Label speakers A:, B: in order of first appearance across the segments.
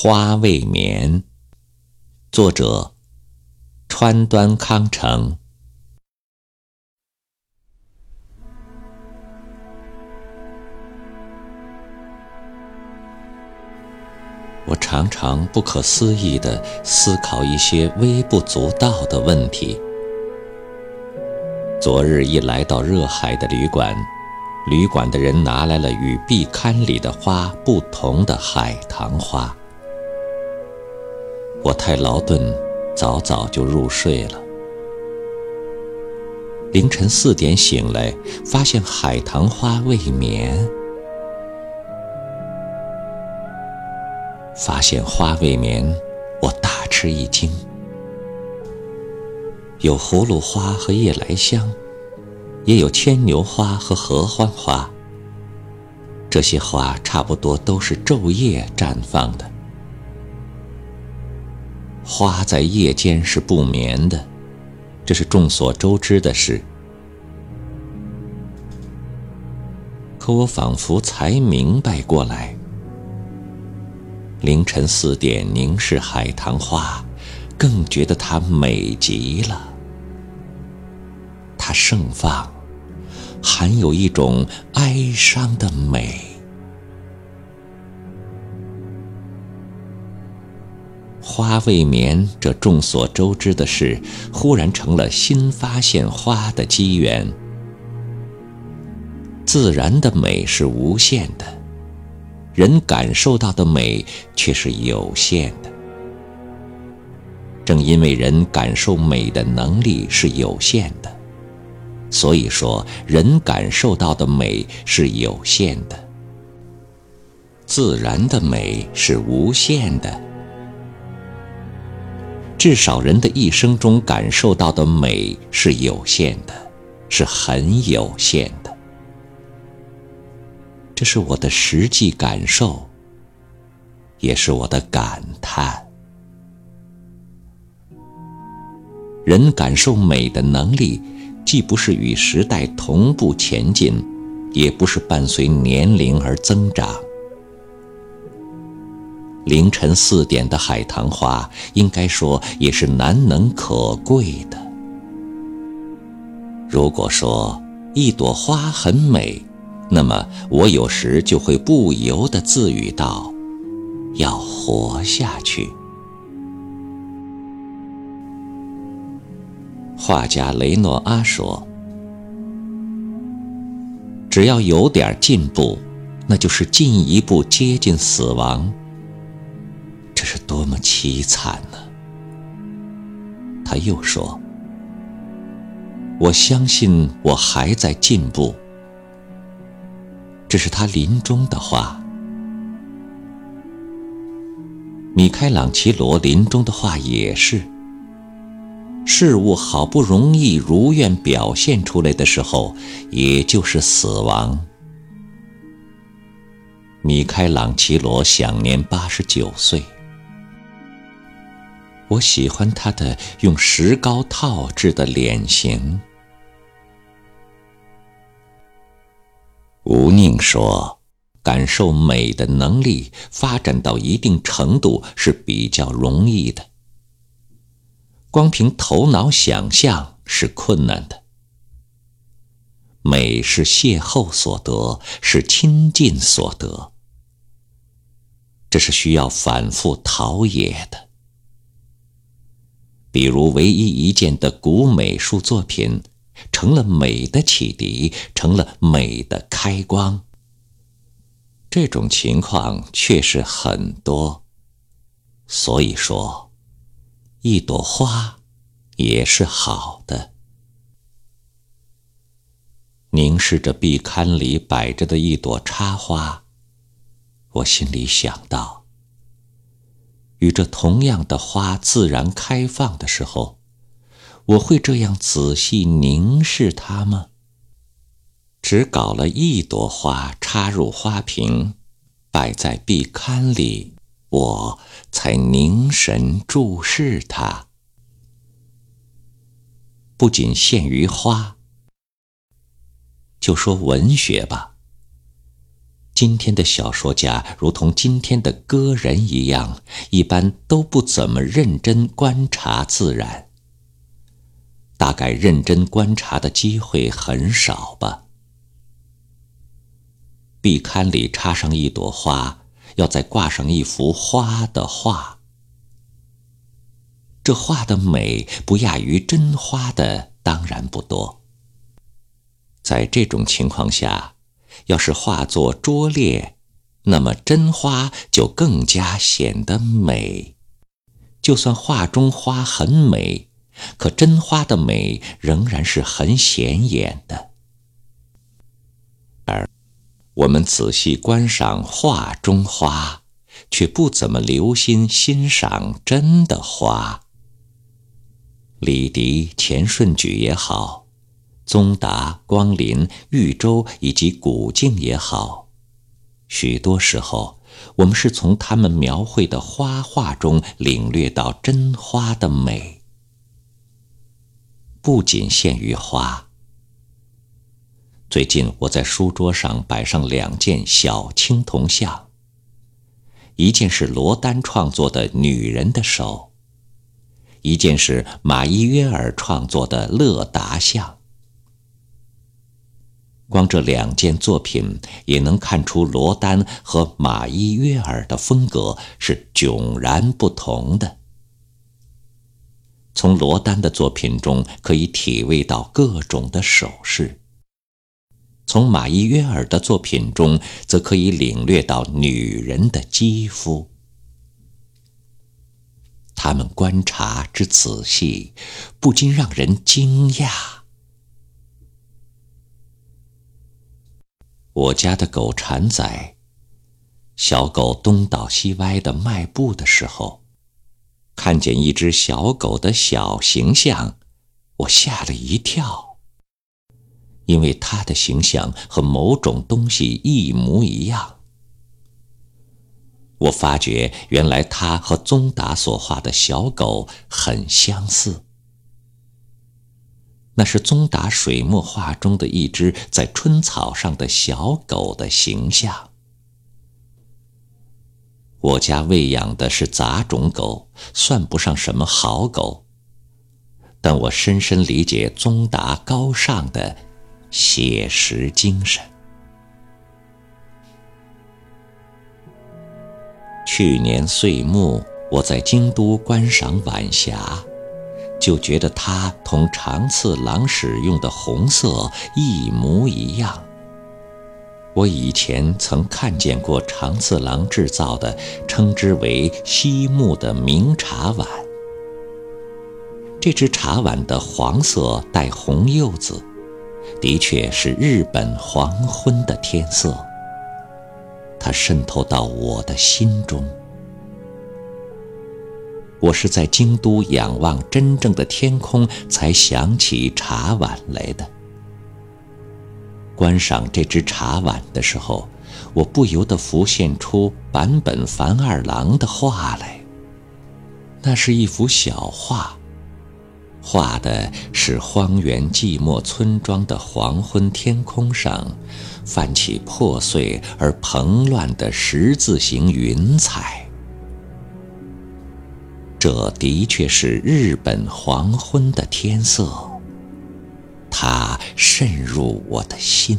A: 花未眠，作者川端康成。我常常不可思议地思考一些微不足道的问题。昨日一来到热海的旅馆。旅馆的人拿来了与壁龛里的花不同的海棠花。我太劳顿，早早就入睡了。凌晨四点醒来，发现海棠花未眠。发现花未眠，我大吃一惊。有葫芦花和夜来香。也有牵牛花和合欢花，这些花差不多都是昼夜绽放的。花在夜间是不眠的，这是众所周知的事。可我仿佛才明白过来：凌晨四点凝视海棠花，更觉得它美极了。它盛放。含有一种哀伤的美。花未眠，这众所周知的事，忽然成了新发现花的机缘。自然的美是无限的，人感受到的美却是有限的。正因为人感受美的能力是有限的。所以说，人感受到的美是有限的，自然的美是无限的。至少人的一生中感受到的美是有限的，是很有限的。这是我的实际感受，也是我的感叹。人感受美的能力。既不是与时代同步前进，也不是伴随年龄而增长。凌晨四点的海棠花，应该说也是难能可贵的。如果说一朵花很美，那么我有时就会不由得自语道：“要活下去。”画家雷诺阿说：“只要有点进步，那就是进一步接近死亡。多么凄惨呢！”他又说：“我相信我还在进步。”这是他临终的话。米开朗琪罗临终的话也是。事物好不容易如愿表现出来的时候，也就是死亡。米开朗琪罗享年八十九岁。我喜欢他的用石膏套制的脸型。吴宁说：“感受美的能力发展到一定程度是比较容易的。”光凭头脑想象是困难的。美是邂逅所得，是亲近所得，这是需要反复陶冶的。比如，唯一一件的古美术作品，成了美的启迪，成了美的开光。这种情况确实很多，所以说。一朵花，也是好的。凝视着壁龛里摆着的一朵插花，我心里想到：与这同样的花自然开放的时候，我会这样仔细凝视它吗？只搞了一朵花插入花瓶，摆在壁龛里。我才凝神注视它，不仅限于花，就说文学吧。今天的小说家如同今天的歌人一样，一般都不怎么认真观察自然。大概认真观察的机会很少吧。壁龛里插上一朵花，要再挂上一幅花的画。这画的美不亚于真花的，当然不多。在这种情况下，要是画作拙劣，那么真花就更加显得美。就算画中花很美，可真花的美仍然是很显眼的。而我们仔细观赏画中花，却不怎么留心欣赏真的花。李迪、钱顺举也好。宗达、光林、豫州以及古镜也好，许多时候，我们是从他们描绘的花画中领略到真花的美。不仅限于花。最近我在书桌上摆上两件小青铜像，一件是罗丹创作的女人的手，一件是马伊约尔创作的乐达像。光这两件作品也能看出罗丹和马伊约尔的风格是迥然不同的。从罗丹的作品中可以体味到各种的手势，从马伊约尔的作品中则可以领略到女人的肌肤。他们观察之仔细，不禁让人惊讶。我家的狗馋仔，小狗东倒西歪的迈步的时候，看见一只小狗的小形象，我吓了一跳，因为它的形象和某种东西一模一样。我发觉，原来它和宗达所画的小狗很相似。那是宗达水墨画中的一只在春草上的小狗的形象。我家喂养的是杂种狗，算不上什么好狗，但我深深理解宗达高尚的写实精神。去年岁末，我在京都观赏晚霞。就觉得它同长次郎使用的红色一模一样。我以前曾看见过长次郎制造的称之为“西木”的明茶碗。这只茶碗的黄色带红柚子，的确是日本黄昏的天色。它渗透到我的心中。我是在京都仰望真正的天空，才想起茶碗来的。观赏这只茶碗的时候，我不由得浮现出坂本繁二郎的画来。那是一幅小画，画的是荒原寂寞村庄的黄昏天空上，泛起破碎而蓬乱的十字形云彩。这的确是日本黄昏的天色，它渗入我的心。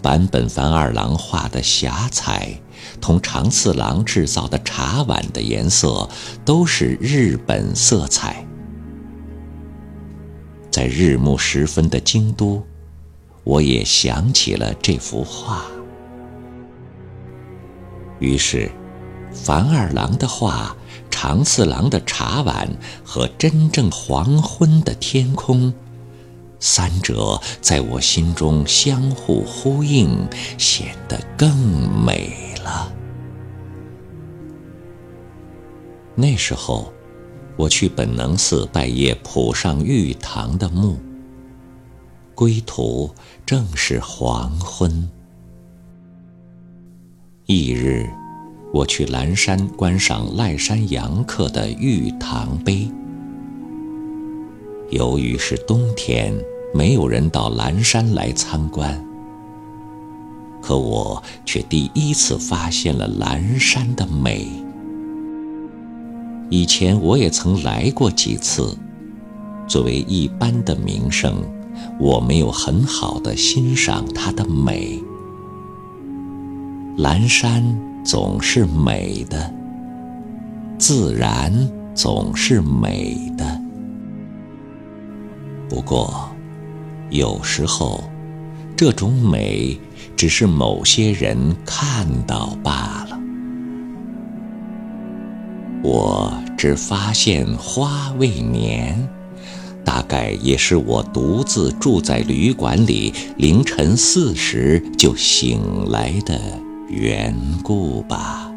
A: 坂本繁二郎画的霞彩，同长次郎制造的茶碗的颜色，都是日本色彩。在日暮时分的京都，我也想起了这幅画，于是。樊二郎的画，长次郎的茶碗和真正黄昏的天空，三者在我心中相互呼应，显得更美了。那时候，我去本能寺拜谒浦上玉堂的墓，归途正是黄昏。翌日。我去蓝山观赏赖山杨客的玉堂碑。由于是冬天，没有人到蓝山来参观，可我却第一次发现了蓝山的美。以前我也曾来过几次，作为一般的名胜，我没有很好的欣赏它的美。蓝山总是美的，自然总是美的。不过，有时候，这种美只是某些人看到罢了。我只发现花未眠，大概也是我独自住在旅馆里，凌晨四时就醒来的缘故吧。